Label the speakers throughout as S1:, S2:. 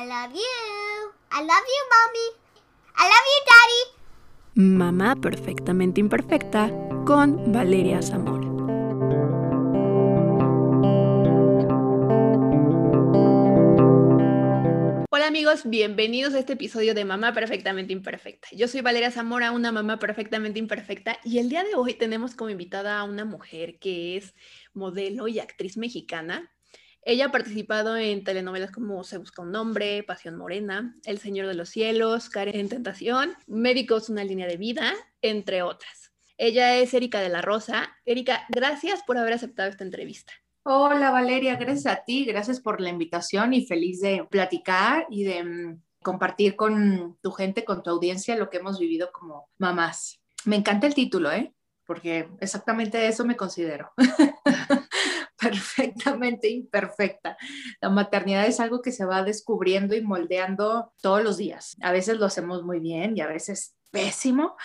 S1: I love you. I love you, mommy. I love you, daddy.
S2: Mamá perfectamente imperfecta con Valeria Zamora. Hola amigos, bienvenidos a este episodio de Mamá Perfectamente Imperfecta. Yo soy Valeria Zamora, una mamá perfectamente imperfecta, y el día de hoy tenemos como invitada a una mujer que es modelo y actriz mexicana. Ella ha participado en telenovelas como Se Busca un Nombre, Pasión Morena, El Señor de los Cielos, Karen en Tentación, Médicos, una línea de vida, entre otras. Ella es Erika de la Rosa. Erika, gracias por haber aceptado esta entrevista.
S3: Hola Valeria, gracias a ti, gracias por la invitación y feliz de platicar y de mm, compartir con tu gente, con tu audiencia, lo que hemos vivido como mamás. Me encanta el título, ¿eh? Porque exactamente eso me considero. perfectamente imperfecta. La maternidad es algo que se va descubriendo y moldeando todos los días. A veces lo hacemos muy bien y a veces pésimo,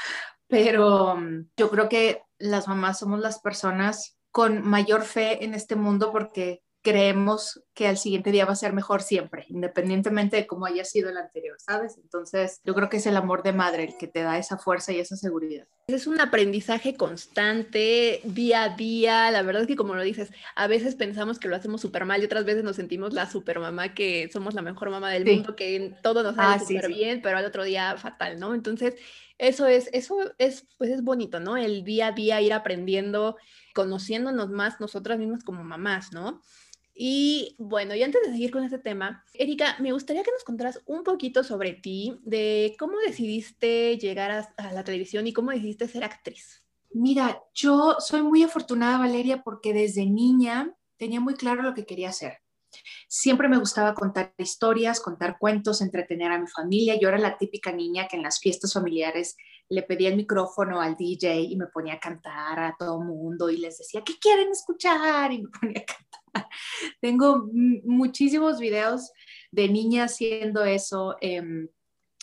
S3: pero mm, yo creo que las mamás somos las personas con mayor fe en este mundo porque creemos que al siguiente día va a ser mejor siempre, independientemente de cómo haya sido el anterior, ¿sabes? Entonces, yo creo que es el amor de madre el que te da esa fuerza y esa seguridad.
S2: Es un aprendizaje constante, día a día. La verdad es que, como lo dices, a veces pensamos que lo hacemos súper mal y otras veces nos sentimos la super mamá, que somos la mejor mamá del mundo, que todo nos sale ah, súper bien, pero al otro día fatal, ¿no? Entonces, eso es, eso es, pues es bonito, ¿no? El día a día ir aprendiendo, conociéndonos más nosotras mismas como mamás, ¿no? Y bueno, y antes de seguir con este tema, Erika, me gustaría que nos contaras un poquito sobre ti, de cómo decidiste llegar a, la televisión y cómo decidiste ser actriz.
S3: Mira, yo soy muy afortunada, Valeria, porque desde niña tenía muy claro lo que quería hacer. Siempre me gustaba contar historias, contar cuentos, entretener a mi familia. Yo era la típica niña que en las fiestas familiares le pedía el micrófono al DJ y me ponía a cantar a todo mundo y les decía, ¿qué quieren escuchar? Y me ponía a cantar. Tengo muchísimos videos de niñas haciendo eso. Em,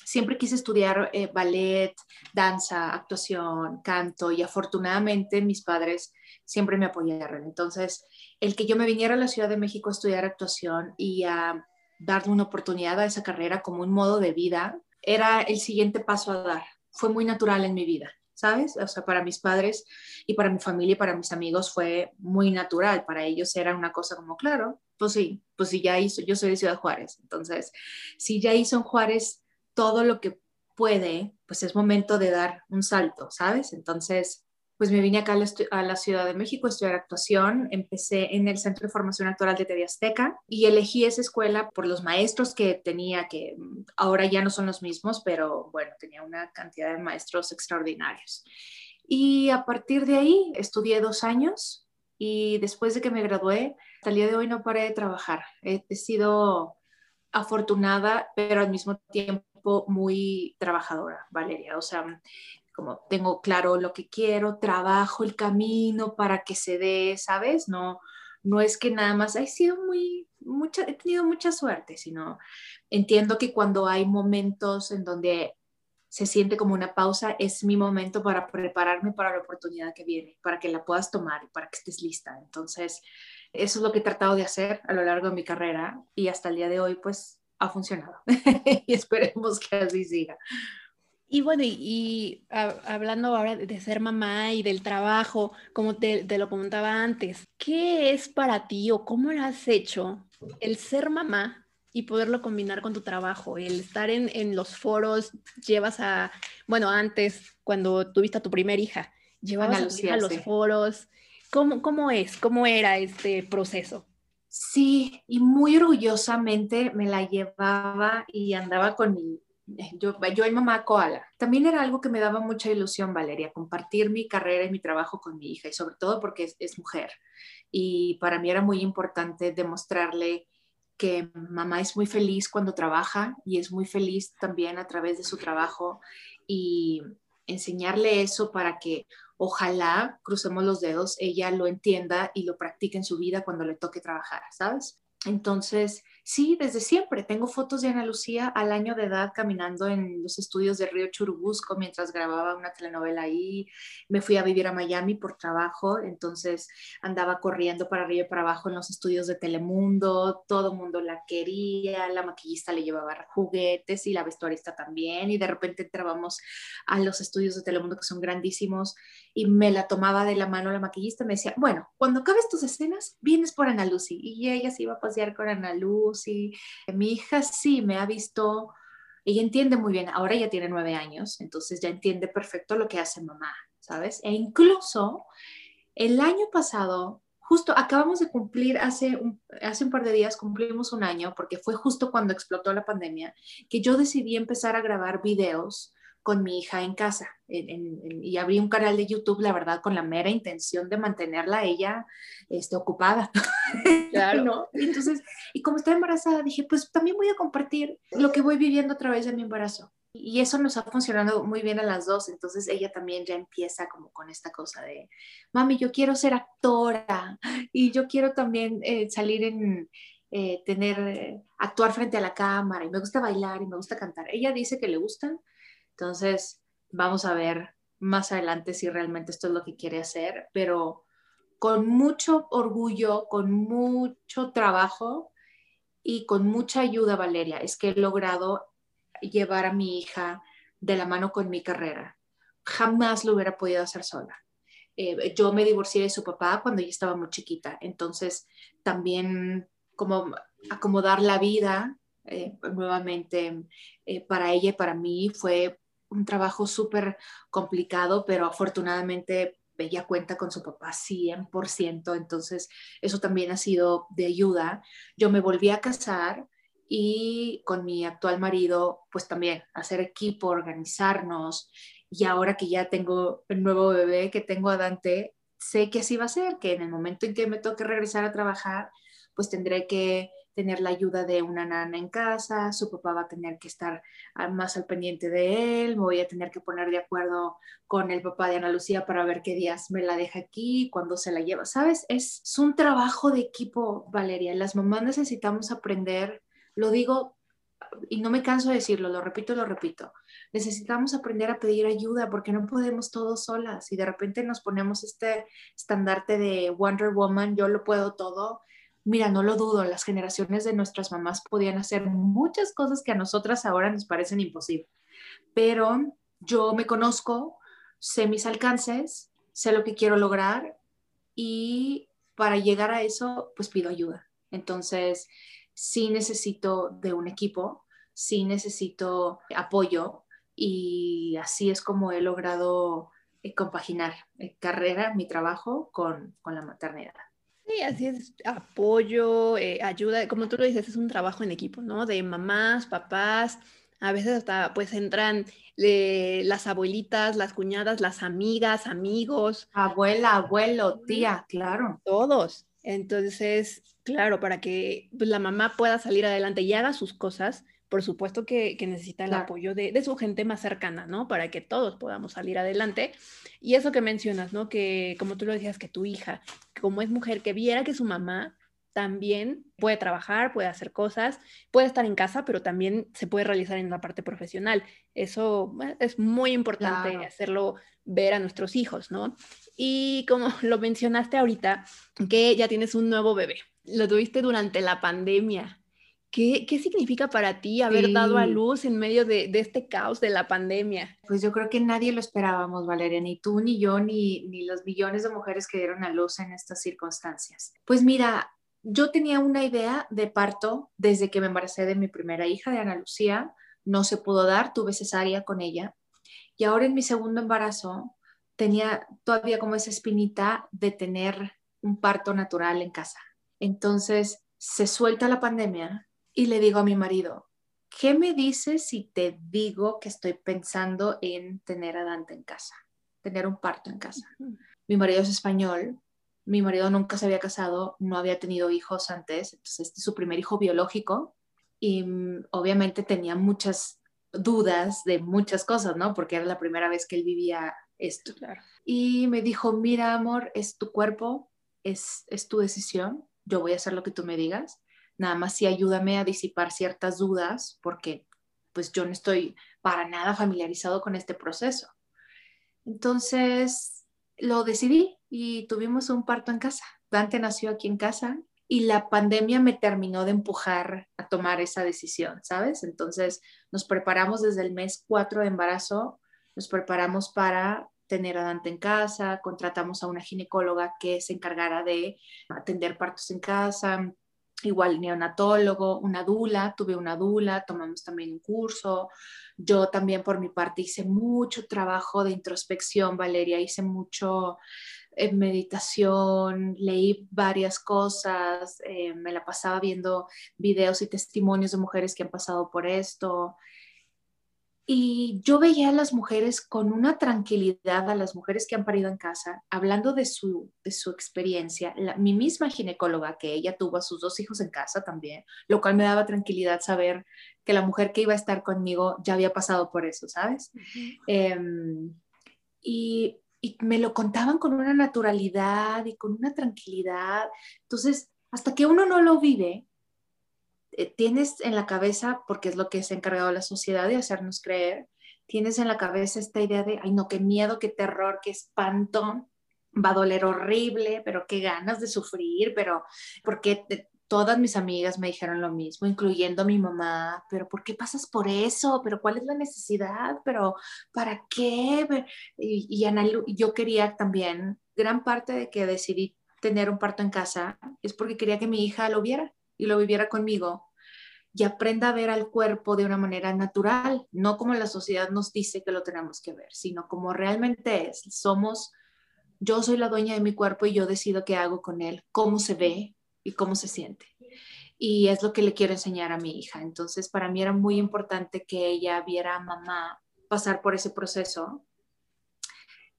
S3: siempre quise estudiar eh, ballet, danza, actuación, canto y afortunadamente mis padres siempre me apoyaron. Entonces, el que yo me viniera a la Ciudad de México a estudiar actuación y a darle una oportunidad a esa carrera como un modo de vida era el siguiente paso a dar. Fue muy natural en mi vida. ¿sabes? O sea, para mis padres y para mi familia y para mis amigos fue muy natural. Para ellos era una cosa como, claro, pues sí, pues sí, ya hizo, yo soy de Ciudad Juárez. Entonces, si ya hizo en Juárez todo lo que puede, pues es momento de dar un salto, ¿sabes? Entonces, pues me vine acá a la, Ciudad de México a estudiar actuación. Empecé en el Centro de Formación Actual de TV y elegí esa escuela por los maestros que tenía, que ahora ya no son los mismos, pero bueno, tenía una cantidad de maestros extraordinarios. Y a partir de ahí estudié dos años y después de que me gradué, hasta el día de hoy no paré de trabajar. He sido afortunada, pero al mismo tiempo muy trabajadora, Valeria. O sea, como tengo claro lo que quiero, trabajo el camino para que se dé, ¿sabes? No, no es que nada más he sido muy, mucha, he tenido mucha suerte, sino entiendo que cuando hay momentos en donde se siente como una pausa, es mi momento para prepararme para la oportunidad que viene, para que la puedas tomar para que estés lista. Entonces, eso es lo que he tratado de hacer a lo largo de mi carrera y hasta el día de hoy, pues, ha funcionado. y esperemos que así siga.
S2: Y bueno, y, hablando ahora de ser mamá y del trabajo, como te, lo comentaba antes, ¿qué es para ti o cómo lo has hecho el ser mamá y poderlo combinar con tu trabajo? El estar en, los foros, llevas a, bueno, antes, cuando tuviste a tu primera hija, llevabas a, tu hija a los foros. ¿Cómo, ¿Cómo es? ¿Cómo era este proceso?
S3: Sí, y muy orgullosamente me la llevaba y andaba con mi yo, yo y mamá koala. También era algo que me daba mucha ilusión, Valeria, compartir mi carrera y mi trabajo con mi hija, y sobre todo porque es, mujer. Y para mí era muy importante demostrarle que mamá es muy feliz cuando trabaja y es muy feliz también a través de su trabajo y enseñarle eso para que ojalá, crucemos los dedos, ella lo entienda y lo practique en su vida cuando le toque trabajar, ¿sabes? Entonces, Sí, desde siempre. Tengo fotos de Ana Lucía al año de edad caminando en los estudios de Río Churubusco mientras grababa una telenovela ahí. Me fui a vivir a Miami por trabajo, entonces andaba corriendo para arriba y para abajo en los estudios de Telemundo. Todo el mundo la quería, la maquillista le llevaba juguetes y la vestuarista también. Y de repente entrábamos a los estudios de Telemundo que son grandísimos y me la tomaba de la mano la maquillista. Me decía, bueno, cuando acabes tus escenas, vienes por Ana Lucy. Y ella se iba a pasear con Ana Sí, Mi hija sí me ha visto, ella entiende muy bien, ahora ya tiene nueve años, entonces ya entiende perfecto lo que hace mamá, ¿sabes? E incluso el año pasado, justo acabamos de cumplir, hace hace un par de días cumplimos un año, porque fue justo cuando explotó la pandemia, que yo decidí empezar a grabar videos con mi hija en casa y abrí un canal de YouTube, la verdad, con la mera intención de mantenerla ella este, ocupada. Claro. ¿No? Entonces, y como estaba embarazada, dije, pues también voy a compartir lo que voy viviendo a través de mi embarazo. Y eso nos ha funcionado muy bien a las dos. Entonces ella también ya empieza como con esta cosa de, mami, yo quiero ser actora y yo quiero también eh, salir en, eh, tener, eh, actuar frente a la cámara y me gusta bailar y me gusta cantar. Ella dice que le gustan, entonces, vamos a ver más adelante si realmente esto es lo que quiere hacer, pero con mucho orgullo, con mucho trabajo y con mucha ayuda, Valeria, es que he logrado llevar a mi hija de la mano con mi carrera. Jamás lo hubiera podido hacer sola. Eh, yo me divorcié de su papá cuando ella estaba muy chiquita, entonces también como acomodar la vida eh, nuevamente eh, para ella y para mí fue un trabajo súper complicado, pero afortunadamente ella cuenta con su papá 100%, entonces eso también ha sido de ayuda. Yo me volví a casar y con mi actual marido, pues también hacer equipo, organizarnos. Y ahora que ya tengo el nuevo bebé, que tengo a Dante, sé que así va a ser, que en el momento en que me toque regresar a trabajar, pues tendré que tener la ayuda de una nana en casa, su papá va a tener que estar más al pendiente de él, me voy a tener que poner de acuerdo con el papá de Ana Lucía para ver qué días me la deja aquí, cuándo se la lleva, ¿sabes? Es, es un trabajo de equipo, Valeria. Las mamás necesitamos aprender, lo digo y no me canso de decirlo, lo repito, lo repito. Necesitamos aprender a pedir ayuda porque no podemos todos solas y de repente nos ponemos este estandarte de Wonder Woman, yo lo puedo todo Mira, no lo dudo, las generaciones de nuestras mamás podían hacer muchas cosas que a nosotras ahora nos parecen imposibles, pero yo me conozco, sé mis alcances, sé lo que quiero lograr y para llegar a eso, pues pido ayuda. Entonces, sí necesito de un equipo, sí necesito apoyo y así es como he logrado eh, compaginar eh, carrera, mi trabajo con, con la maternidad.
S2: Sí, así es, apoyo, eh, ayuda, como tú lo dices, es un trabajo en equipo, ¿no? De mamás, papás, a veces hasta pues entran eh, las abuelitas, las cuñadas, las amigas, amigos.
S3: Abuela, abuelo, tía, claro.
S2: Todos. Entonces, claro, para que pues, la mamá pueda salir adelante y haga sus cosas, por supuesto que, necesita el apoyo de, de, su gente más cercana, ¿no? Para que todos podamos salir adelante. Y eso que mencionas, ¿no? Que como tú lo decías, que tu hija, como es mujer, que viera que su mamá también puede trabajar, puede hacer cosas, puede estar en casa, pero también se puede realizar en la parte profesional. Eso es muy importante hacerlo ver a nuestros hijos, ¿no? Y como lo mencionaste ahorita, que ya tienes un nuevo bebé, lo tuviste durante la pandemia. ¿Qué, significa para ti haber dado a luz en medio de, este caos de la pandemia?
S3: Pues yo creo que nadie lo esperábamos, Valeria, ni tú, ni yo, ni, ni los millones de mujeres que dieron a luz en estas circunstancias. Pues mira, yo tenía una idea de parto desde que me embaracé de mi primera hija, de Ana Lucía. No se pudo dar, tuve cesárea con ella. Y ahora en mi segundo embarazo tenía todavía como esa espinita de tener un parto natural en casa. Entonces se suelta la pandemia y le digo a mi marido, ¿qué me dices si te digo que estoy pensando en tener a Dante en casa, tener un parto en casa? Mi marido es español, mi marido nunca se había casado, no había tenido hijos antes, entonces este es su primer hijo biológico y mm, obviamente tenía muchas dudas de muchas cosas, ¿no? Porque era la primera vez que él vivía esto. Y me dijo, mira, amor, es tu cuerpo, es, es tu decisión, yo voy a hacer lo que tú me digas nada más sí ayúdame a disipar ciertas dudas porque pues yo no estoy para nada familiarizado con este proceso. Entonces lo decidí y tuvimos un parto en casa. Dante nació aquí en casa y la pandemia me terminó de empujar a tomar esa decisión, ¿sabes? Entonces nos preparamos desde el mes 4 de embarazo, nos preparamos para tener a Dante en casa, contratamos a una ginecóloga que se encargara de atender partos en casa, igual neonatólogo, una dula, tuve una dula, tomamos también un curso. Yo también por mi parte hice mucho trabajo de introspección, Valeria, hice mucho en meditación, leí varias cosas, eh, me la pasaba viendo videos y testimonios de mujeres que han pasado por esto. Y yo veía a las mujeres con una tranquilidad, a las mujeres que han parido en casa, hablando de su, de su experiencia. mi misma ginecóloga, que ella tuvo a sus dos hijos en casa también, lo cual me daba tranquilidad saber que la mujer que iba a estar conmigo ya había pasado por eso, ¿sabes? Em, y y me lo contaban con una naturalidad y con una tranquilidad. Entonces, hasta que uno no lo vive, tienes en la cabeza, porque es lo que se ha encargado la sociedad de hacernos creer, tienes en la cabeza esta idea de, ay no, qué miedo, qué terror, qué espanto, va a doler horrible, pero qué ganas de sufrir, pero porque todas mis amigas me dijeron lo mismo, incluyendo mi mamá, pero ¿por qué pasas por eso? ¿Pero cuál es la necesidad? ¿Pero para qué? Y, y yo quería también, gran parte de que decidí tener un parto en casa es porque quería que mi hija lo viera y lo viviera conmigo y aprenda a ver al cuerpo de una manera natural, no como la sociedad nos dice que lo tenemos que ver, sino como realmente es. Somos, yo soy la dueña de mi cuerpo y yo decido qué hago con él, cómo se ve, y cómo se siente. Y es lo que le quiero enseñar a mi hija. Entonces, para mí era muy importante que ella viera a mamá pasar por ese proceso.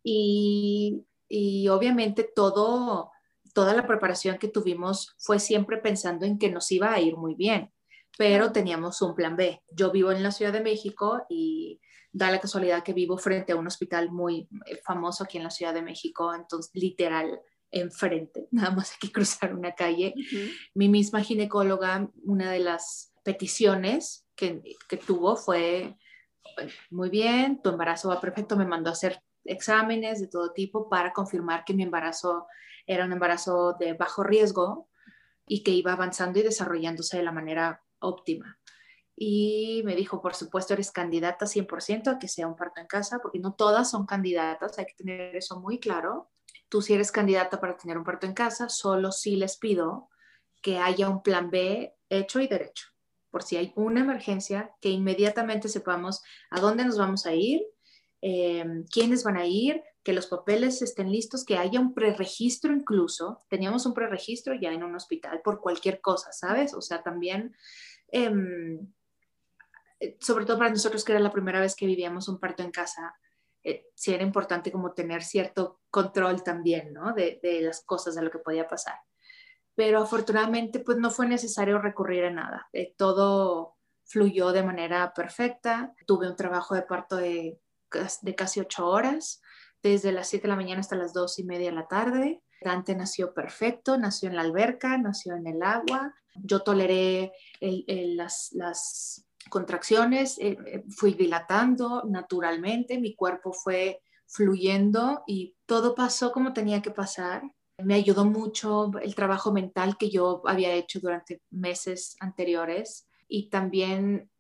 S3: Y, y obviamente todo, toda la preparación que tuvimos fue siempre pensando en que nos iba a ir muy bien, pero teníamos un plan B. Yo vivo en la Ciudad de México y da la casualidad que vivo frente a un hospital muy eh, famoso aquí en la Ciudad de México, entonces literal enfrente, nada más hay que cruzar una calle. Mi misma ginecóloga, una de las peticiones que, que tuvo fue, muy bien, tu embarazo va perfecto, me mandó a hacer exámenes de todo tipo para confirmar que mi embarazo era un embarazo de bajo riesgo y que iba avanzando y desarrollándose de la manera óptima. Y me dijo, por supuesto, eres candidata 100% a que sea un parto en casa, porque no todas son candidatas, hay que tener eso muy claro tú si eres candidata para tener un parto en casa, solo si les pido que haya un plan B hecho y derecho, por si hay una emergencia, que inmediatamente sepamos a dónde nos vamos a ir, em, quiénes van a ir, que los papeles estén listos, que haya un preregistro incluso. Teníamos un preregistro ya en un hospital por cualquier cosa, ¿sabes? O sea, también, em, eh, sobre todo para nosotros que era la primera vez que vivíamos un parto en casa, eh, sí era importante como tener cierto control también, ¿no? De, de, las cosas, de lo que podía pasar. Pero afortunadamente, pues no fue necesario recurrir a nada. Eh, todo fluyó de manera perfecta. Tuve un trabajo de parto de, de casi ocho horas, desde las siete de la mañana hasta las dos y media de la tarde. Dante nació perfecto, nació en la alberca, nació en el agua. Yo toleré las, contracciones, eh, eh, fui dilatando naturalmente, mi cuerpo fue fluyendo y todo pasó como tenía que pasar. Me ayudó mucho el trabajo mental que yo había hecho durante meses anteriores y también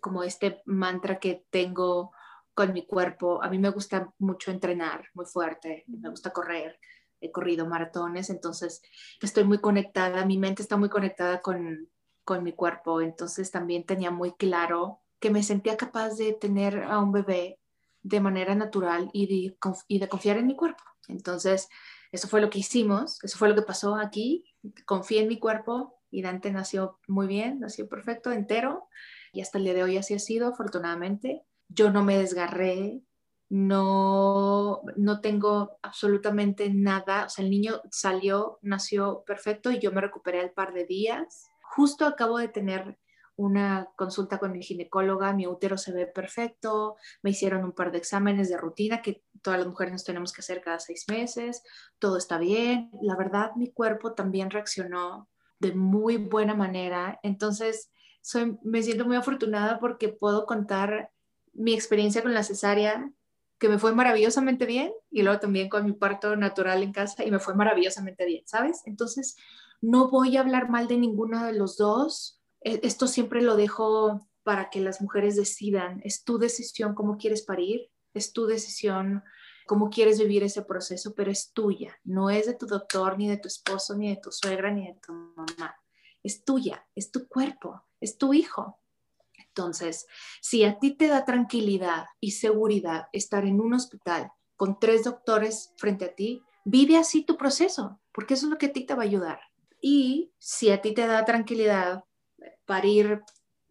S3: como este mantra que tengo con mi cuerpo. A mí me gusta mucho entrenar muy fuerte, me gusta correr, he corrido maratones, entonces estoy muy conectada, mi mente está muy conectada con, con mi cuerpo. Entonces también tenía muy claro que me sentía capaz de tener a un bebé de manera natural y de, y de confiar en mi cuerpo. Entonces, eso fue lo que hicimos, eso fue lo que pasó aquí. Confié en mi cuerpo y Dante nació muy bien, nació perfecto, entero. Y hasta el día de hoy así ha sido, afortunadamente. Yo no me desgarré, no, no tengo absolutamente nada. O sea, el niño salió, nació perfecto y yo me recuperé al par de días justo acabo de tener una consulta con mi ginecóloga, mi útero se ve perfecto, me hicieron un par de exámenes de rutina que todas las mujeres nos tenemos que hacer cada seis meses, todo está bien. La verdad, mi cuerpo también reaccionó de muy buena manera. Entonces, soy, me siento muy afortunada porque puedo contar mi experiencia con la cesárea, que me fue maravillosamente bien, y luego también con mi parto natural en casa, y me fue maravillosamente bien, ¿sabes? Entonces, no voy a hablar mal de ninguno de los dos. E, esto siempre lo dejo para que las mujeres decidan. Es tu decisión cómo quieres parir, es tu decisión cómo quieres vivir ese proceso, pero es tuya. No es de tu doctor, ni de tu esposo, ni de tu suegra, ni de tu mamá. Es tuya, es tu cuerpo, es tu hijo. Entonces, si a ti te da tranquilidad y seguridad estar en un hospital con tres doctores frente a ti, vive así tu proceso, porque eso es lo que a ti te va a ayudar. Y si a ti te da tranquilidad parir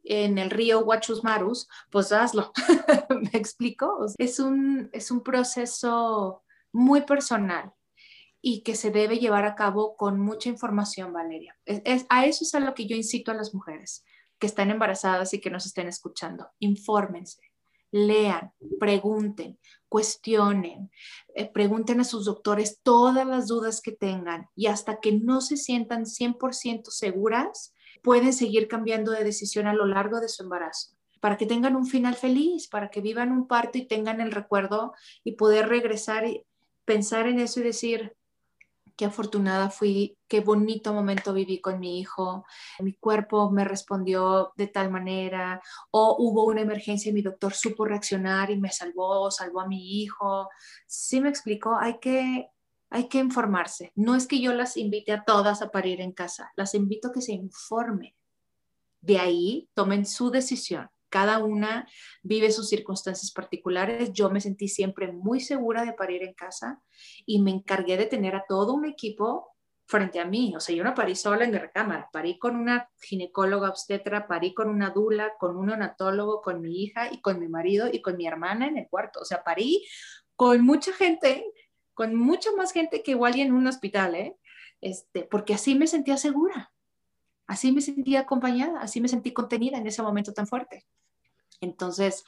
S3: en el río Huachusmarus, pues hazlo. ¿Me explico? Es un, es un proceso muy personal y que se debe llevar a cabo con mucha información, Valeria. Es, a eso es a lo que yo incito a las mujeres que están embarazadas y que nos estén escuchando. Infórmense, lean, pregunten, cuestionen, eh, pregunten a sus doctores todas las dudas que tengan y hasta que no se sientan 100% seguras, pueden seguir cambiando de decisión a lo largo de su embarazo para que tengan un final feliz, para que vivan un parto y tengan el recuerdo y poder regresar y pensar en eso y decir, qué afortunada fui, qué bonito momento viví con mi hijo, mi cuerpo me respondió de tal manera, o hubo una emergencia y mi doctor supo reaccionar y me salvó, salvó a mi hijo. Sí me explicó, hay que hay que informarse. No es que yo las invite a todas a parir en casa, las invito a que se informen. De ahí tomen su decisión. Cada una vive sus circunstancias particulares. Yo me sentí siempre muy segura de parir en casa y me encargué de tener a todo un equipo frente a mí. O sea, yo no parí sola en mi recámara, parí con una ginecóloga obstetra, parí con una dula, con un onatólogo, con mi hija y con mi marido y con mi hermana en el cuarto. O sea, parí con mucha gente con mucha más gente que igual en un hospital, ¿eh? Este, porque así me sentía segura, así me sentía acompañada, así me sentí contenida en ese momento tan fuerte. Entonces,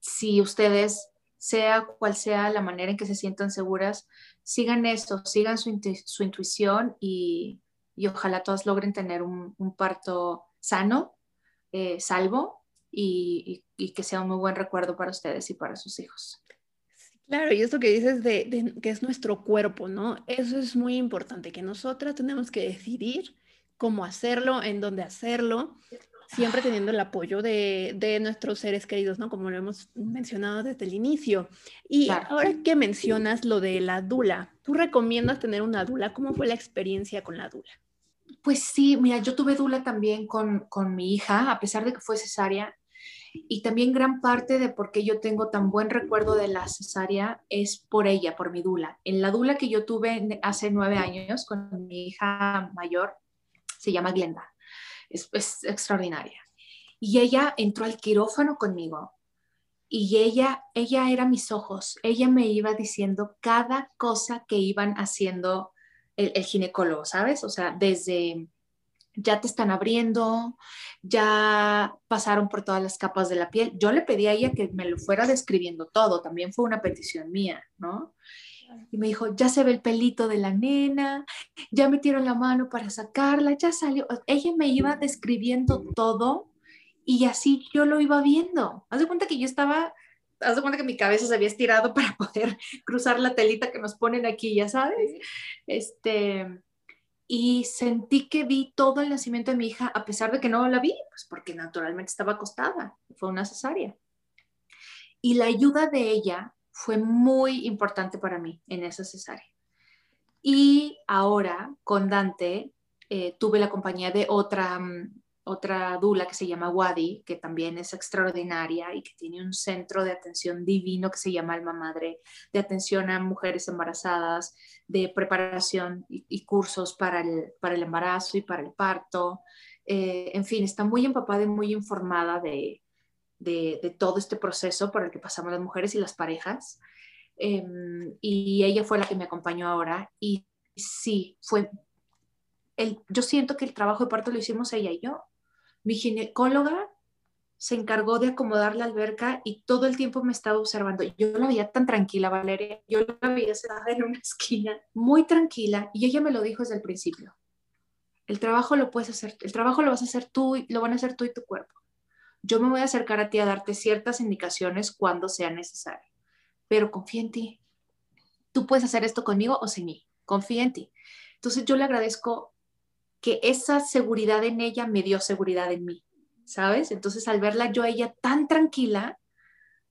S3: si ustedes, sea cual sea la manera en que se sientan seguras, sigan eso, sigan su, intuición y, ojalá todas logren tener un, un sano, eh, salvo y que sea un muy buen recuerdo para ustedes y para sus hijos.
S2: Claro, y esto que dices de, que es nuestro cuerpo, ¿no? Eso es muy importante, que nosotras tenemos que decidir cómo hacerlo, en dónde hacerlo, siempre teniendo el apoyo de, nuestros seres queridos, ¿no? Como lo hemos mencionado desde el inicio. Y ahora que mencionas lo de la dula, ¿tú recomiendas tener una dula? ¿Cómo fue la experiencia con la dula?
S3: Pues sí, mira, yo tuve dula también con, con mi hija, a pesar de que fue cesárea, y también gran parte de por qué yo tengo tan buen recuerdo de la cesárea es por ella, por mi dula. En la dula que yo tuve hace nueve años con mi hija mayor, se llama Glenda, es, es extraordinaria. Y ella entró al quirófano conmigo y ella, ella era mis ojos, ella me iba diciendo cada cosa que iban haciendo el, el ginecólogo, ¿sabes? O sea, desde ya te están abriendo, ya pasaron por todas las capas de la piel. Yo le pedí a ella que me lo fuera describiendo todo, también fue una petición mía, ¿no? Y me dijo, ya se ve el pelito de la nena, ya metieron la mano para sacarla, ya salió. Ella me iba describiendo todo y así yo lo iba viendo. Haz de cuenta que yo estaba, haz de cuenta que mi cabeza se había estirado para poder cruzar la telita que nos ponen aquí, ya sabes. Este, y sentí que vi todo el nacimiento de mi hija a pesar de que no la vi, pues porque naturalmente estaba acostada, fue una cesárea. Y la ayuda de ella fue muy importante para mí en esa cesárea. Y ahora con Dante eh, tuve la compañía de otra mm, otra dula que se llama Wadi, que también es extraordinaria y que tiene un centro de atención divino que se llama Alma Madre, de atención a mujeres embarazadas, de preparación y, cursos para el, para el embarazo y para el parto. Eh, en fin, está muy empapada y muy informada de, de, todo este proceso por el que pasamos las mujeres y las parejas. Em, y ella fue la que me acompañó ahora y sí, fue el, yo siento que el trabajo de parto lo hicimos ella y yo. Mi ginecóloga se encargó de acomodar la alberca y todo el tiempo me estaba observando. Yo la veía tan tranquila, Valeria. Yo la veía sentada en una esquina, muy tranquila, y ella me lo dijo desde el principio. El trabajo lo puedes hacer, el trabajo lo vas a hacer tú, y lo van a hacer tú y tu cuerpo. Yo me voy a acercar a ti a darte ciertas indicaciones cuando sea necesario, pero confía en ti. Tú puedes hacer esto conmigo o sin mí, confía en ti. Entonces yo le agradezco que esa seguridad en ella me dio seguridad en mí, ¿sabes? Entonces al verla yo a ella tan tranquila,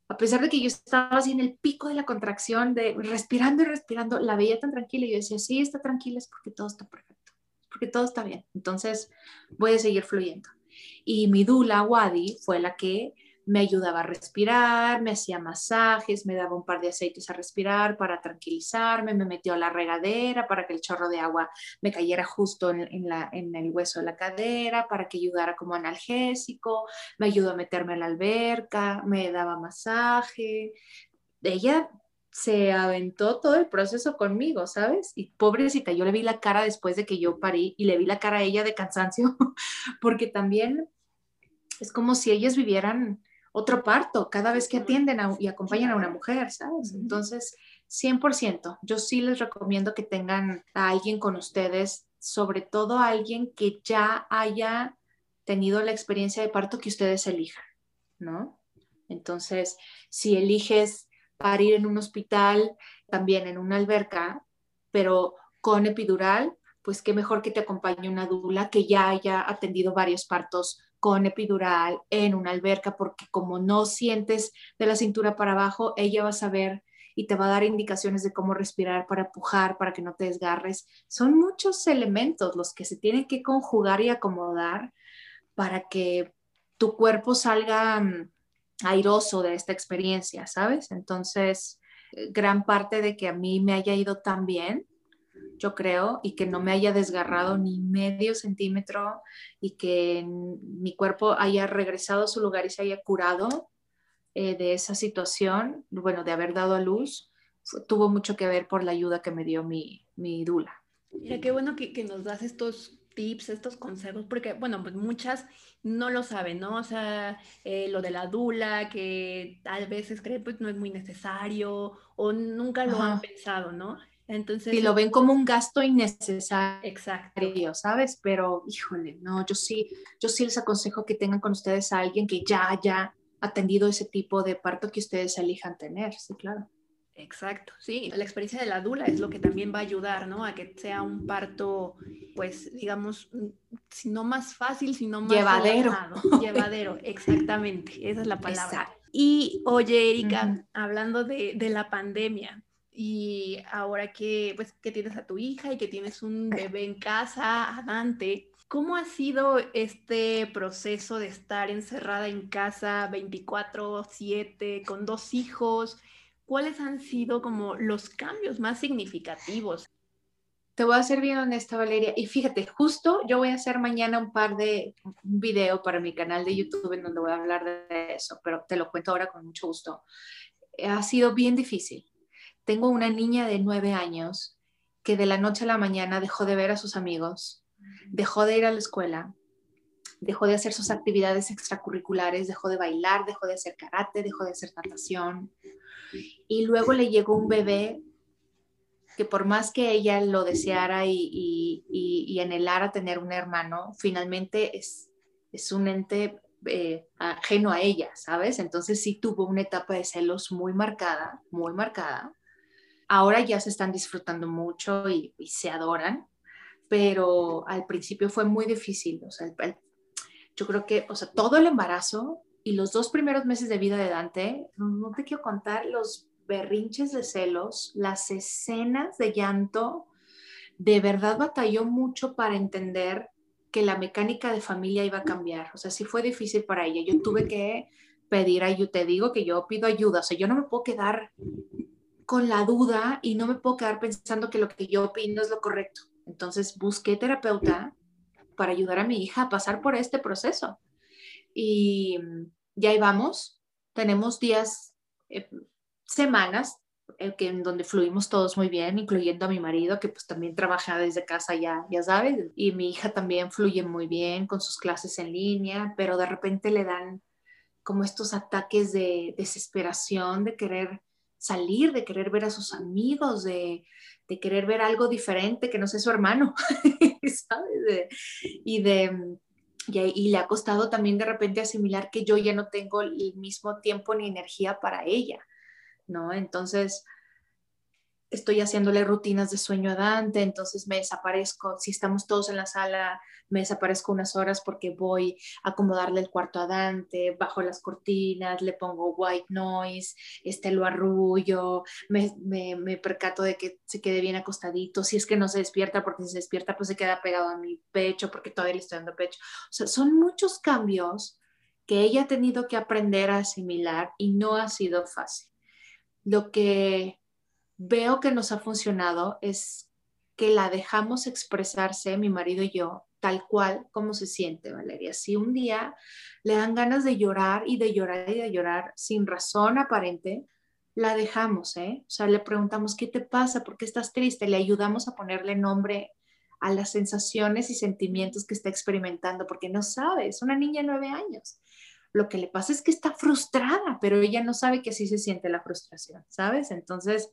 S3: a pesar de que yo estaba así en el pico de la contracción, de respirando y respirando, la veía tan tranquila y yo decía, sí, está tranquila, es porque todo está perfecto porque todo está bien. Entonces voy a seguir fluyendo. Y mi dula, Wadi, fue la que me ayudaba a respirar, me hacía masajes, me daba un par de aceites a respirar para tranquilizarme, me metió a la regadera para que el chorro de agua me cayera justo en, la, en el hueso de la cadera, para que ayudara como analgésico, me ayudó a meterme a la alberca, me daba masaje. Ella se aventó todo el proceso conmigo, ¿sabes? Y pobrecita, yo le vi la cara después de que yo parí y le vi la cara a ella de cansancio, porque también es como si ellas vivieran otro parto cada vez que atienden y acompañan a una mujer, ¿sabes? Entonces, 100%, yo sí les recomiendo que tengan a alguien con ustedes, sobre todo a alguien que ya haya tenido la experiencia de parto que ustedes elijan, ¿no? Entonces, si eliges parir en un hospital, también en una alberca, pero con epidural, pues qué mejor que te acompañe una dula que ya haya atendido varios partos con epidural en una alberca, porque como no sientes de la cintura para abajo, ella va a saber y te va a dar indicaciones de cómo respirar para pujar, para que no te desgarres. Son muchos elementos los que se tienen que conjugar y acomodar para que tu cuerpo salga mm, airoso de esta experiencia, ¿sabes? Entonces, gran parte de que a mí me haya ido tan bien, yo creo, y que no me haya desgarrado ni medio centímetro y que mi cuerpo haya regresado a su lugar y se haya curado eh, de esa situación, bueno, de haber dado a luz, tuvo mucho que ver por la ayuda que me dio mi, mi dula.
S2: Mira, qué bueno que nos das estos tips, estos consejos, porque, bueno, pues muchas no lo saben, ¿no? O sea, eh, lo de la dula, que tal veces creen pues no es muy necesario o nunca lo han pensado, ¿no?
S3: Entonces... Y lo ven como un gasto innecesario.
S2: Exacto.
S3: ¿sabes? Pero, híjole, no, yo sí, yo sí les aconsejo que tengan con ustedes a alguien que ya haya atendido ese tipo de parto que ustedes elijan tener, sí, claro.
S2: Exacto, sí, la experiencia de la dula es lo que también va a ayudar, ¿no? A que sea un parto, pues, digamos, si no más fácil, sino más
S3: llevadero.
S2: Llevadero, exactamente, esa es la palabra. Y oye, Erika, hablando de, de, la pandemia y ahora que, pues, que tienes a tu hija y que tienes un bebé en casa, a Dante, ¿cómo ha sido este proceso de estar encerrada en casa 24/7 con dos hijos? ¿Cuáles han sido como los cambios más significativos?
S3: Te voy a ser bien honesta, Valeria. Y fíjate, justo yo voy a hacer mañana un par de un video para mi canal de YouTube en donde voy a hablar de eso, pero te lo cuento ahora con mucho gusto. Ha sido bien difícil. Tengo una niña de nueve años que de la noche a la mañana dejó de ver a sus amigos, dejó de ir a la escuela, dejó de hacer sus actividades extracurriculares, dejó de bailar, dejó de hacer karate, dejó de hacer natación, y luego le llegó un bebé que por más que ella lo deseara y, anhelara tener un hermano, finalmente es, es un ente eh, ajeno a ella, ¿sabes? Entonces sí tuvo una etapa de celos muy marcada, muy marcada. Ahora ya se están disfrutando mucho y, se adoran, pero al principio fue muy difícil. Yo creo que, o sea, todo el embarazo y los dos primeros meses de vida de Dante, no, te quiero contar los berrinches de celos, las escenas de llanto, de verdad batalló mucho para entender que la mecánica de familia iba a cambiar. O sea, sí fue difícil para ella. Yo tuve que pedir ayuda. Te digo que yo pido ayuda. O sea, yo no me puedo quedar con la duda y no me puedo quedar pensando que lo que yo opino es lo correcto. Entonces busqué terapeuta para ayudar a mi hija a pasar por este proceso y ya ahí vamos. Tenemos días, eh, semanas eh, que, en donde fluimos todos muy bien, incluyendo a mi marido, que pues también trabaja desde casa ya, ya sabes, y mi hija también fluye muy bien con sus clases en línea, pero de repente le dan como estos ataques de desesperación, de querer salir, de querer ver a sus amigos, de, querer ver algo diferente que no sea su hermano, ¿sabes? y de... Y, le ha costado también de repente asimilar que yo ya no tengo el mismo tiempo ni energía para ella, ¿no? Entonces, estoy haciéndole rutinas de sueño a Dante, entonces me desaparezco, si estamos todos en la sala, me desaparezco unas horas porque voy a acomodarle el cuarto a Dante, bajo las cortinas, le pongo white noise, este lo arrullo, me, me, percato de que se quede bien acostadito, si es que no se despierta, porque si se despierta pues se queda pegado a mi pecho porque todavía le estoy dando pecho. O sea, son muchos cambios que ella ha tenido que aprender a asimilar y no ha sido fácil. Lo que veo que nos ha funcionado es que la dejamos expresarse, mi marido y yo, tal cual como se siente, Valeria. Si un día le dan ganas de llorar y de llorar y de llorar sin razón aparente, la dejamos, ¿eh? O sea, le preguntamos, ¿qué te pasa? ¿Por qué estás triste? Le ayudamos a ponerle nombre a las sensaciones y sentimientos que está experimentando, porque no sabe, es una niña de nueve años. Lo que le pasa es que está frustrada, pero ella no sabe que así se siente la frustración, ¿sabes? Entonces,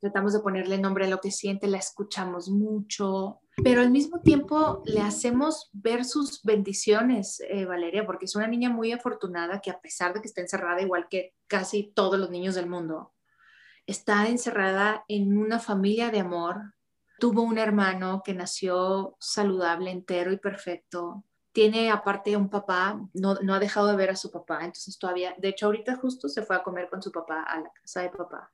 S3: tratamos de ponerle nombre a lo que siente, la escuchamos mucho, pero al mismo tiempo le hacemos ver sus bendiciones, eh, Valeria, porque es una niña muy afortunada que a pesar de que está encerrada igual que casi todos los niños del mundo, está encerrada en una familia de amor, tuvo un hermano que nació saludable, entero y perfecto. Tiene aparte un papá, no, no ha dejado de ver a su papá, entonces todavía, de hecho ahorita justo se fue a comer con su papá a la casa de papá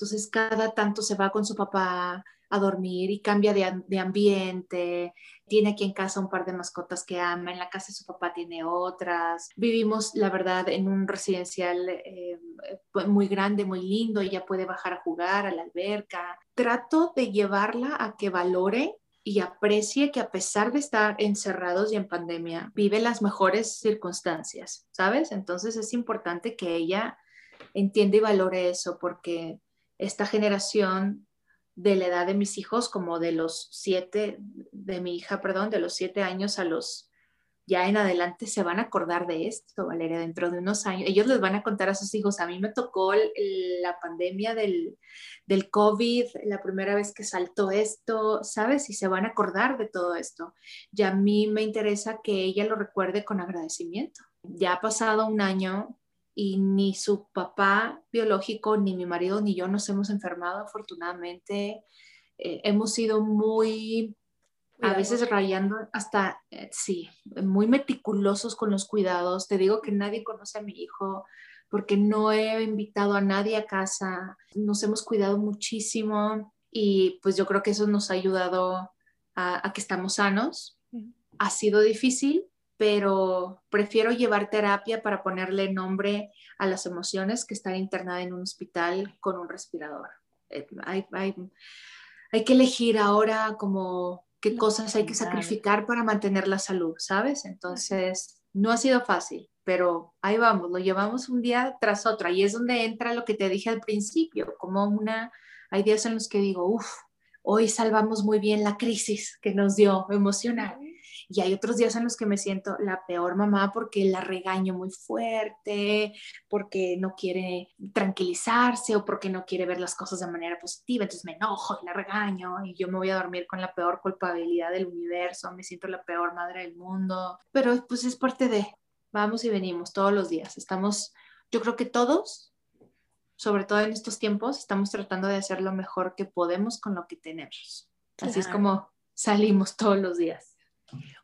S3: entonces, cada tanto se va con su papá a dormir y cambia de, ambiente. Tiene aquí en casa un par de mascotas que ama. En la casa de su papá tiene otras. Vivimos, la verdad, en un residencial eh, pues, muy grande, muy lindo. Ella puede bajar a jugar a la alberca. Trato de llevarla a que valore y aprecie que a pesar de estar encerrados y en pandemia, vive las mejores circunstancias, ¿sabes? Entonces es importante que ella entienda y valore eso porque esta generación de la edad de mis hijos, como de los siete, de mi hija, perdón, de los siete años a los ya en adelante se van a acordar de esto, Valeria, dentro de unos años. Ellos les van a contar a sus hijos, a mí me tocó la pandemia del, del, COVID, la primera vez que saltó esto, ¿sabes? Y se van a acordar de todo esto. Y a mí me interesa que ella lo recuerde con agradecimiento. Ya ha pasado un año y ni su papá biológico, ni mi marido, ni yo nos hemos enfermado, afortunadamente. Eh, hemos sido muy, a veces rayando hasta, eh, sí, muy meticulosos con los cuidados. Te digo que nadie conoce a mi hijo porque no he invitado a nadie a casa. Nos hemos cuidado muchísimo y pues yo creo que eso nos ha ayudado a, a que estamos sanos. Ha sido difícil, pero prefiero llevar terapia para ponerle nombre a las emociones que estar internada en un hospital con un respirador. Eh, hay, que elegir ahora como qué cosas hay que sacrificar para mantener la salud, ¿sabes? Entonces, no ha sido fácil, pero ahí vamos, lo llevamos un día tras otro. Y es donde entra lo que te dije al principio, como una, hay días en los que digo, uff, hoy salvamos muy bien la crisis que nos dio emocional y hay otros días en los que me siento la peor mamá porque la regaño muy fuerte, porque no quiere tranquilizarse o porque no quiere ver las cosas de manera positiva. Entonces me enojo y la regaño y yo me voy a dormir con la peor culpabilidad del universo, me siento la peor madre del mundo. Pero pues es parte de, vamos y venimos todos los días. Estamos, yo creo que todos sobre todo en estos tiempos, estamos tratando de hacer lo mejor que podemos con lo que tenemos. Así es como salimos todos los días.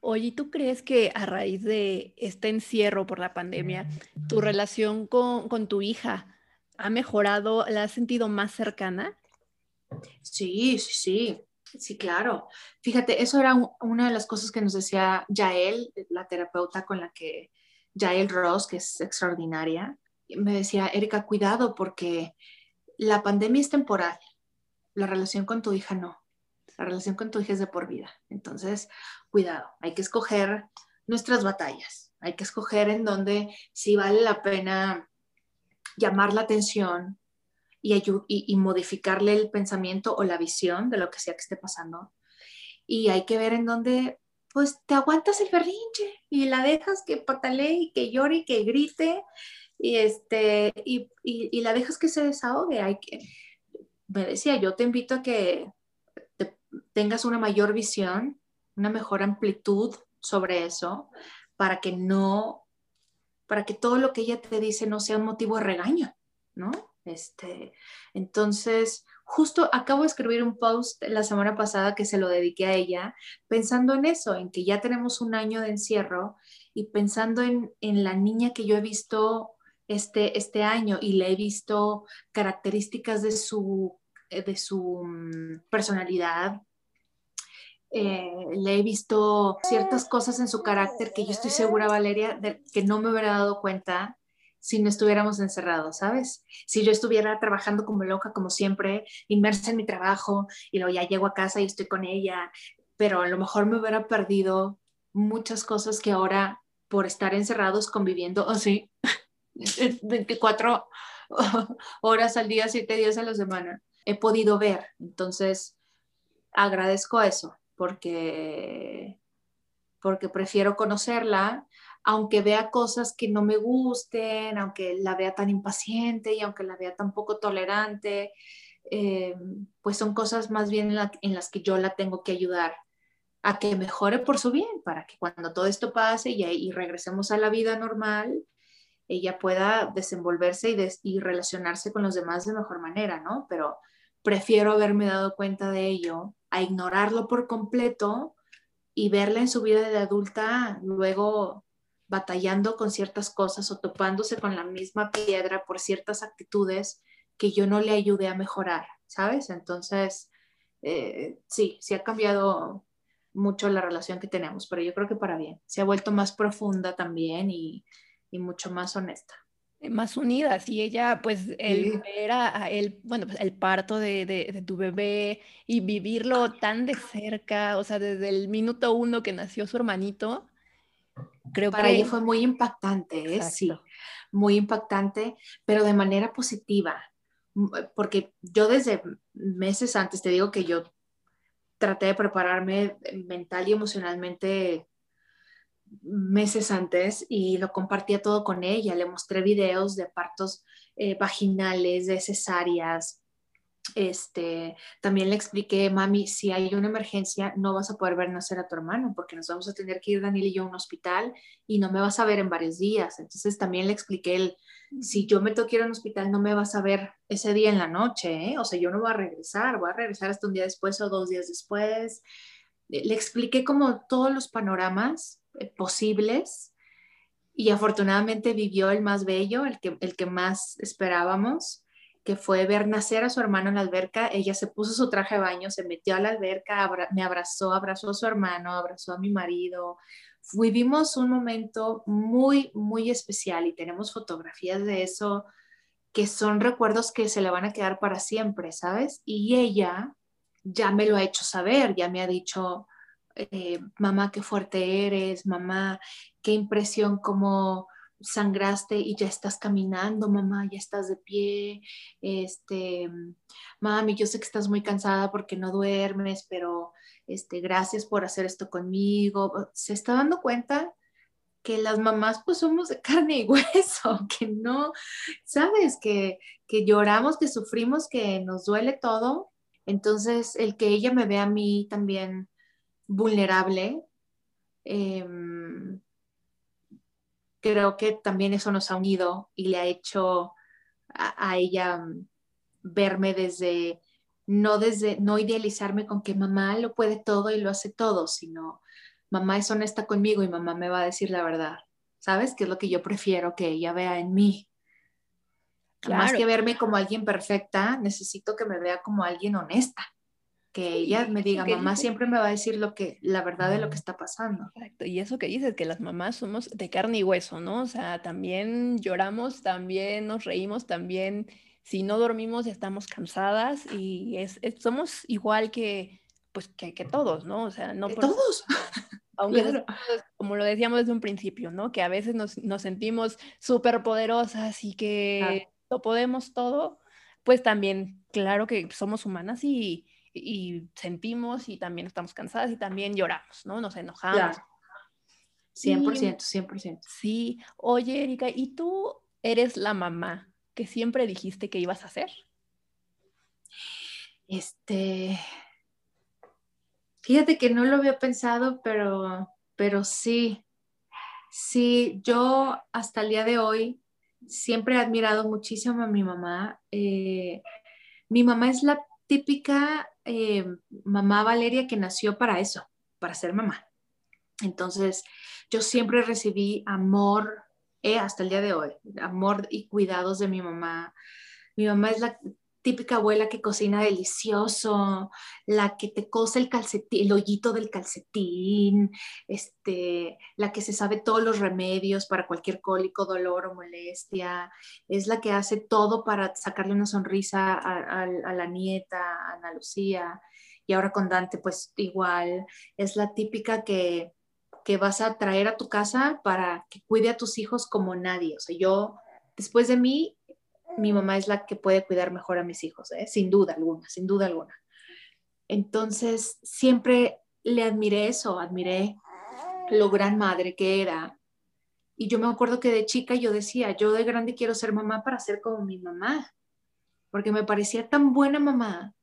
S2: Oye, ¿tú crees que a raíz de este encierro por la pandemia, tu relación con, tu hija ha mejorado? ¿La has sentido más cercana?
S3: Sí, sí, sí. Sí, claro. Fíjate, eso era una de las cosas que nos decía Yael, la terapeuta con la que, Yael Ross, que es extraordinaria, me decía, Erika, cuidado porque la pandemia es temporal, la relación con tu hija no. La relación con tu hija es de por vida. Entonces, cuidado, hay que escoger nuestras batallas. Hay que escoger en donde sí vale la pena llamar la atención y, y, modificarle el pensamiento o la visión de lo que sea que esté pasando. Y hay que ver en dónde, pues, te aguantas el berrinche y la dejas que patalee y que llore y que grite y, este, y, y, la dejas que se desahogue. Hay que, me decía, yo te invito a que tengas una mayor visión, una mejor amplitud sobre eso, para que no, para que todo lo que ella te dice no sea un motivo de regaño, ¿no? Este, entonces, justo acabo de escribir un post la semana pasada que se lo dediqué a ella, pensando en eso, en que ya tenemos un año de encierro y pensando en, en la niña que yo he visto este, este año y le he visto características de su, de su mm, personalidad, eh, le he visto ciertas cosas en su carácter que yo estoy segura, Valeria, de que no me hubiera dado cuenta si no estuviéramos encerrados, ¿sabes? Si yo estuviera trabajando como loca, como siempre, inmersa en mi trabajo, y luego ya llego a casa y estoy con ella, pero a lo mejor me hubiera perdido muchas cosas que ahora, por estar encerrados, conviviendo, así, 24 horas al día, 7 días a la semana, he podido ver. Entonces, agradezco eso, porque, porque prefiero conocerla, aunque vea cosas que no me gusten, aunque la vea tan impaciente y aunque la vea tan poco tolerante, eh, pues son cosas más bien en, las que yo la tengo que ayudar a que mejore por su bien, para que cuando todo esto pase y, y regresemos a la vida normal, ella pueda desenvolverse y, y, relacionarse con los demás de mejor manera, ¿no? Pero prefiero haberme dado cuenta de ello a ignorarlo por completo y verla en su vida de adulta luego batallando con ciertas cosas o topándose con la misma piedra por ciertas actitudes que yo no le ayudé a mejorar, ¿sabes? Entonces, eh, sí, sí ha cambiado mucho la relación que tenemos, pero yo creo que para bien. Se ha vuelto más profunda también y, y mucho más honesta.
S2: Eh, más unidas y ella pues el ver a, el bueno pues el parto de, de, tu bebé y vivirlo tan de cerca o sea desde el minuto uno que nació su hermanito
S3: creo para ella fue muy impactante ¿eh? sí muy impactante pero de manera positiva eh, porque yo desde meses antes te digo que yo traté de prepararme mental y emocionalmente meses antes y lo compartía todo con ella. Le mostré videos de partos eh, vaginales, de cesáreas. Este, también le expliqué, mami, si hay una emergencia, no vas a poder ver nacer a tu hermano porque nos vamos a tener que ir Daniel y yo a un hospital y no me vas a ver en varios días. Entonces también le expliqué, el, si yo me que ir a un hospital, no me vas a ver ese día en la noche, ¿eh? o sea, yo no voy a regresar, voy a regresar hasta un día después o dos días después. Le expliqué como todos los panoramas posibles y afortunadamente vivió el más bello, el que, el que más esperábamos, que fue ver nacer a su hermano en la alberca. Ella se puso su traje de baño, se metió a la alberca, me abrazó, abrazó a su hermano, abrazó a mi marido. Vivimos un momento muy, muy especial y tenemos fotografías de eso que son recuerdos que se le van a quedar para siempre, ¿sabes? Y ella ya me lo ha hecho saber, ya me ha dicho, eh, mamá, qué fuerte eres, mamá, qué impresión como sangraste y ya estás caminando, mamá, ya estás de pie, este, mami, yo sé que estás muy cansada porque no duermes, pero este, gracias por hacer esto conmigo. Se está dando cuenta que las mamás pues somos de carne y hueso, que no, sabes, que, que lloramos, que sufrimos, que nos duele todo. Entonces, el que ella me vea a mí también vulnerable. Em, creo que también eso nos ha unido y le ha hecho a, ella mm, verme desde, no desde, no idealizarme con que mamá lo puede todo y lo hace todo, sino mamá es honesta conmigo y mamá me va a decir la verdad. ¿Sabes? Que es lo que yo prefiero que ella vea en mí. Más que verme como alguien perfecta, necesito que me vea como alguien honesta que ella me diga, mamá siempre me va a decir lo que, la verdad de lo que está pasando.
S2: Exacto, y eso que dices, que las mamás somos de carne y hueso, ¿no? O sea, también lloramos, también nos reímos, también si no dormimos estamos cansadas y es, somos igual que, pues, que, que, todos, ¿no? O sea, no...
S3: Por, todos.
S2: Aunque, como lo decíamos desde un principio, ¿no? Que a veces nos, nos sentimos súper poderosas y que lo podemos todo, pues también, claro que somos humanas y y sentimos y también estamos cansadas y también lloramos, ¿no? Nos enojamos.
S3: 100%, 100%.
S2: Sí, oye Erika, ¿y tú eres la mamá que siempre dijiste que ibas a ser?
S3: Este, fíjate que no lo había pensado, pero, pero sí, sí, yo hasta el día de hoy siempre he admirado muchísimo a mi mamá. Eh, mi mamá es la típica eh, mamá Valeria que nació para eso, para ser mamá. Entonces, yo siempre recibí amor, eh, hasta el día de hoy, amor y cuidados de mi mamá. Mi mamá es la típica abuela que cocina delicioso, la que te cose el calcetín, el hoyito del calcetín, este, la que se sabe todos los remedios para cualquier cólico, dolor o molestia, es la que hace todo para sacarle una sonrisa a, la nieta, a Ana Lucía, y ahora con Dante, pues igual, es la típica que, que vas a traer a tu casa para que cuide a tus hijos como nadie. O sea, yo, después de mí, mi mamá es la que puede cuidar mejor a mis hijos, ¿eh? sin duda alguna, sin duda alguna. Entonces, siempre le admiré eso, admiré lo gran madre que era. Y yo me acuerdo que de chica yo decía, yo de grande quiero ser mamá para ser como mi mamá, porque me parecía tan buena mamá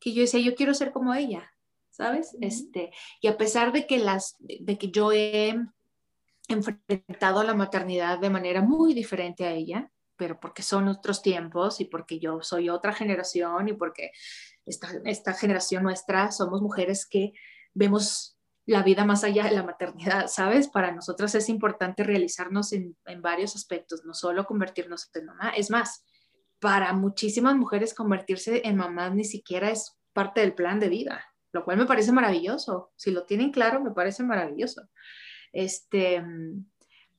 S3: que yo decía, yo quiero ser como ella, ¿sabes? Este, y a pesar de que las de que yo he enfrentado a la maternidad de manera muy diferente a ella, pero porque son otros tiempos y porque yo soy otra generación y porque esta, esta generación nuestra somos mujeres que vemos la vida más allá de la maternidad, ¿sabes? Para nosotras es importante realizarnos en, en, varios aspectos, no solo convertirnos en mamá. Es más, para muchísimas mujeres convertirse en mamá ni siquiera es parte del plan de vida, lo cual me parece maravilloso. Si lo tienen claro, me parece maravilloso. Este,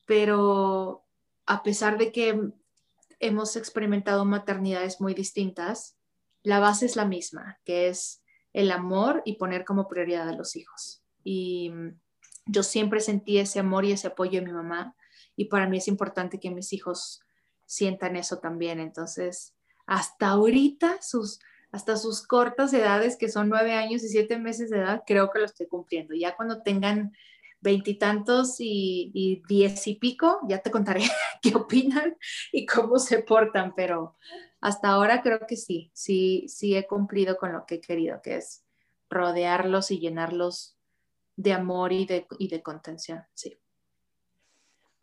S3: pero a pesar de que hemos experimentado maternidades muy distintas, la base es la misma, que es el amor y poner como prioridad a los hijos. Y mm, yo siempre sentí ese amor y ese apoyo de mi mamá y para mí es importante que mis hijos sientan eso también. Entonces, hasta ahorita, sus, hasta sus cortas edades, que son nueve años y siete meses de edad, creo que lo estoy cumpliendo. Ya cuando tengan veintitantos y, diez y pico, ya te contaré qué opinan y cómo se portan, pero hasta ahora creo que sí, sí, sí he cumplido con lo que he querido, que es rodearlos y llenarlos de amor y de, y de contención, sí.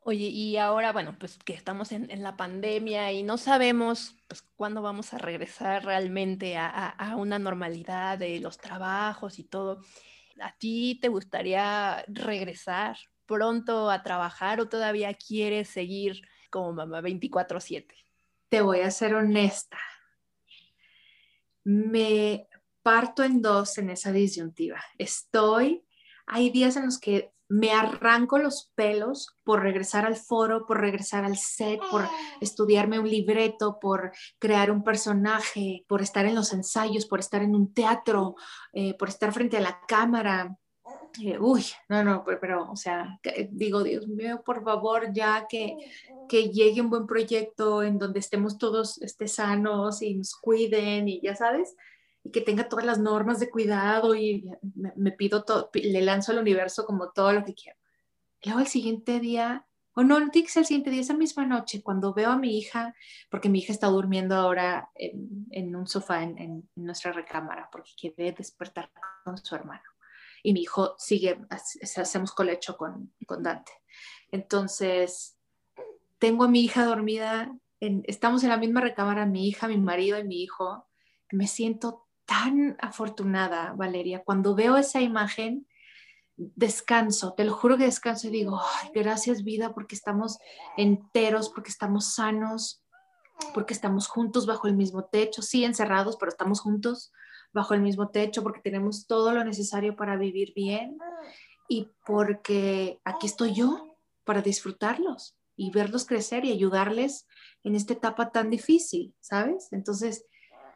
S2: Oye, y ahora, bueno, pues que estamos en, la pandemia y no sabemos pues cuándo vamos a regresar realmente a, a, una normalidad de los trabajos y todo. ¿A ti te gustaría regresar pronto a trabajar o todavía quieres seguir como mamá 24/7?
S3: Te voy a ser honesta. Me parto en dos en esa disyuntiva. Estoy, hay días en los que me arranco los pelos por regresar al foro, por regresar al set, por estudiarme un libreto, por crear un personaje, por estar en los ensayos, por estar en un teatro, eh, por estar frente a la cámara. Eh, uy, no, no, pero, o sea, digo, Dios mío, por favor, ya que, que llegue un buen proyecto en donde estemos todos este, sanos y nos cuiden y ya sabes, que tenga todas las normas de cuidado y me, pido todo, le lanzo al universo como todo lo que quiero. luego el siguiente día, o no, no que ser el siguiente día, esa misma noche, cuando veo a mi hija, porque mi hija está durmiendo ahora en, en un sofá en, en, nuestra recámara, porque quiere despertar con su hermano. Y mi hijo sigue, hacemos colecho con, con Dante. Entonces, tengo a mi hija dormida, estamos en la misma recámara, mi hija, mi marido y mi hijo. Me siento tan afortunada, Valeria. Cuando veo esa imagen, descanso, te lo juro que descanso y digo, gracias vida porque estamos enteros, porque estamos sanos, porque estamos juntos bajo el mismo techo, sí encerrados, pero estamos juntos bajo el mismo techo, porque tenemos todo lo necesario para vivir bien y porque aquí estoy yo para disfrutarlos y verlos crecer y ayudarles en esta etapa tan difícil, ¿sabes? Entonces,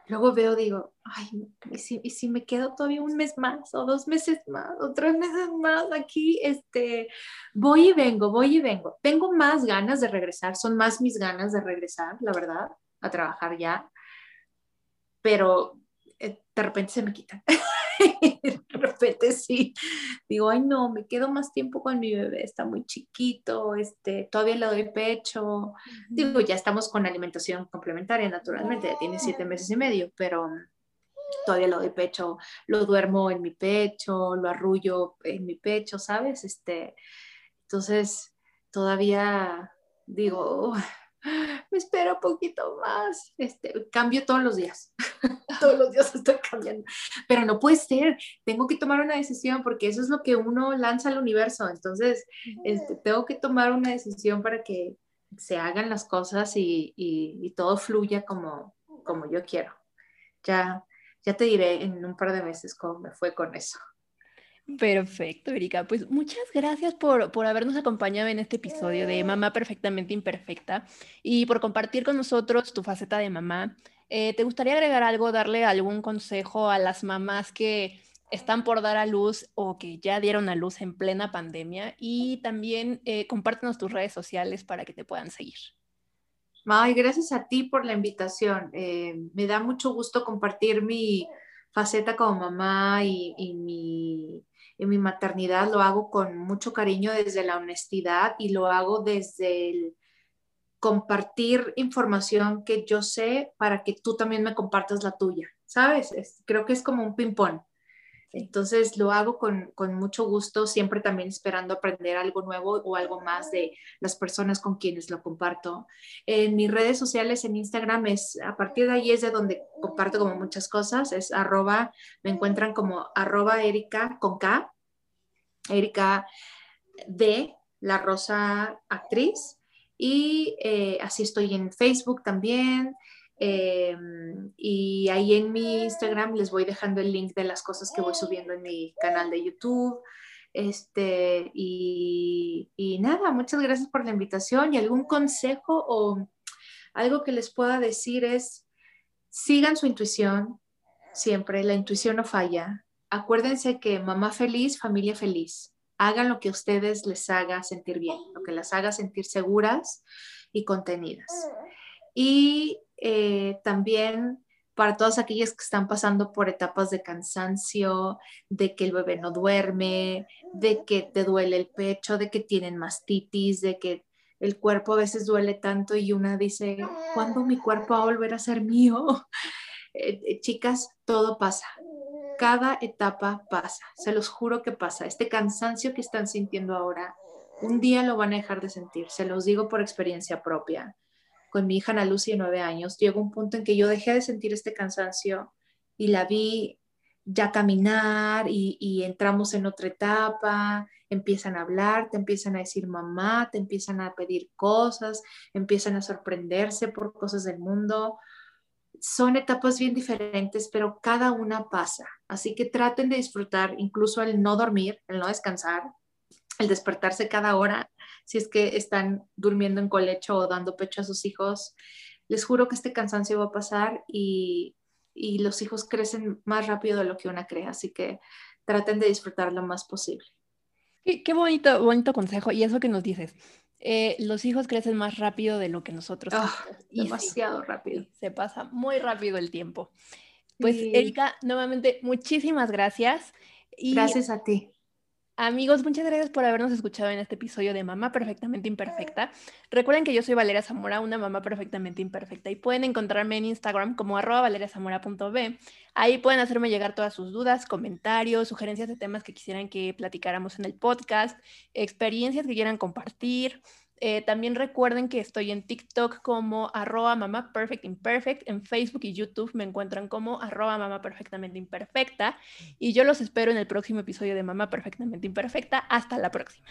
S3: Luego veo, digo, ay, ¿y si, ¿y si, me quedo todavía un mes más o dos meses más o tres meses más aquí? Este, voy y vengo, voy y vengo. Tengo más ganas de regresar, son más mis ganas de regresar, la verdad, a trabajar ya, pero eh, de repente se me quitan. de repente sí, digo, ay no, me quedo más tiempo con mi bebé, está muy chiquito, este, todavía le doy pecho. Digo, ya estamos con alimentación complementaria, naturalmente, ya tiene siete meses y medio, pero todavía lo doy pecho, lo duermo en mi pecho, lo arrullo en mi pecho, ¿sabes? Este, entonces, todavía digo, me espero un poquito más. Este, cambio todos los días. todos los días estoy cambiando. Pero no puede ser. Tengo que tomar una decisión porque eso es lo que uno lanza al universo. Entonces, este, tengo que tomar una decisión para que se hagan las cosas y, y, todo fluya como, como yo quiero. Ya, ya te diré en un par de meses cómo me fue con eso.
S2: Perfecto, Erika. Pues muchas gracias por, por, habernos acompañado en este episodio de Mamá Perfectamente Imperfecta y por compartir con nosotros tu faceta de mamá. Eh, ¿Te gustaría agregar algo, darle algún consejo a las mamás que están por dar a luz o que ya dieron a luz en plena pandemia? Y también eh, compártenos tus redes sociales para que te puedan seguir.
S3: Ay, gracias a ti por la invitación. Eh, me da mucho gusto compartir mi faceta como mamá y, y mi en mi maternidad lo hago con mucho cariño desde la honestidad y lo hago desde el compartir información que yo sé para que tú también me compartas la tuya, ¿sabes? creo que es como un ping-pong. Entonces lo hago con, con, mucho gusto, siempre también esperando aprender algo nuevo o algo más de las personas con quienes lo comparto. En mis redes sociales, en Instagram, es a partir de ahí es de donde comparto como muchas cosas, es arroba, me encuentran como arroba Erika con K, Erika de La Rosa Actriz. Y eh, así estoy en Facebook también. Eh, y ahí en mi Instagram les voy dejando el link de las cosas que voy subiendo en mi canal de YouTube. Este, y, y nada, muchas gracias por la invitación y algún consejo o algo que les pueda decir es, sigan su intuición, siempre, la intuición no falla. Acuérdense que mamá feliz, familia feliz. Hagan lo que a ustedes les haga sentir bien, lo que las haga sentir seguras y contenidas. Y eh, también para todas aquellas que están pasando por etapas de cansancio, de que el bebé no duerme, de que te duele el pecho, de que tienen mastitis, de que el cuerpo a veces duele tanto y una dice, ¿cuándo mi cuerpo va a volver a ser mío? Eh, eh, chicas, todo pasa. Cada etapa pasa. Se los juro que pasa. Este cansancio que están sintiendo ahora, un día lo van a dejar de sentir. Se los digo por experiencia propia con mi hija Ana Lucy de nueve años, llegó un punto en que yo dejé de sentir este cansancio y la vi ya caminar y, entramos en otra etapa, empiezan a hablar, te empiezan a decir mamá, te empiezan a pedir cosas, empiezan a sorprenderse por cosas del mundo. Son etapas bien diferentes, pero cada una pasa. Así que traten de disfrutar incluso el no dormir, el no descansar, el despertarse cada hora si es que están durmiendo en colecho o dando pecho a sus hijos. Les juro que este cansancio va a pasar y, los hijos crecen más rápido de lo que una cree, así que traten de disfrutar lo más posible.
S2: Qué, bonito, bonito consejo. Y eso que nos dices, eh, los hijos crecen más rápido de lo que nosotros.
S3: Ah, demasiado rápido.
S2: Se pasa muy rápido el tiempo. Pues Erika, nuevamente, muchísimas gracias.
S3: gracias a ti.
S2: Amigos, muchas gracias por habernos escuchado en este episodio de Mamá Perfectamente Imperfecta. Recuerden que yo soy Valeria Zamora, una mamá perfectamente imperfecta, y pueden encontrarme en Instagram como valeriazamora.b. Ahí pueden hacerme llegar todas sus dudas, comentarios, sugerencias de temas que quisieran que platicáramos en el podcast, experiencias que quieran compartir. Eh, también recuerden que estoy en TikTok como arroba mamá perfect imperfect. En Facebook y YouTube me encuentran como arroba mamá perfectamente imperfecta. Y yo los espero en el próximo episodio de Mamá Perfectamente Imperfecta. Hasta la próxima.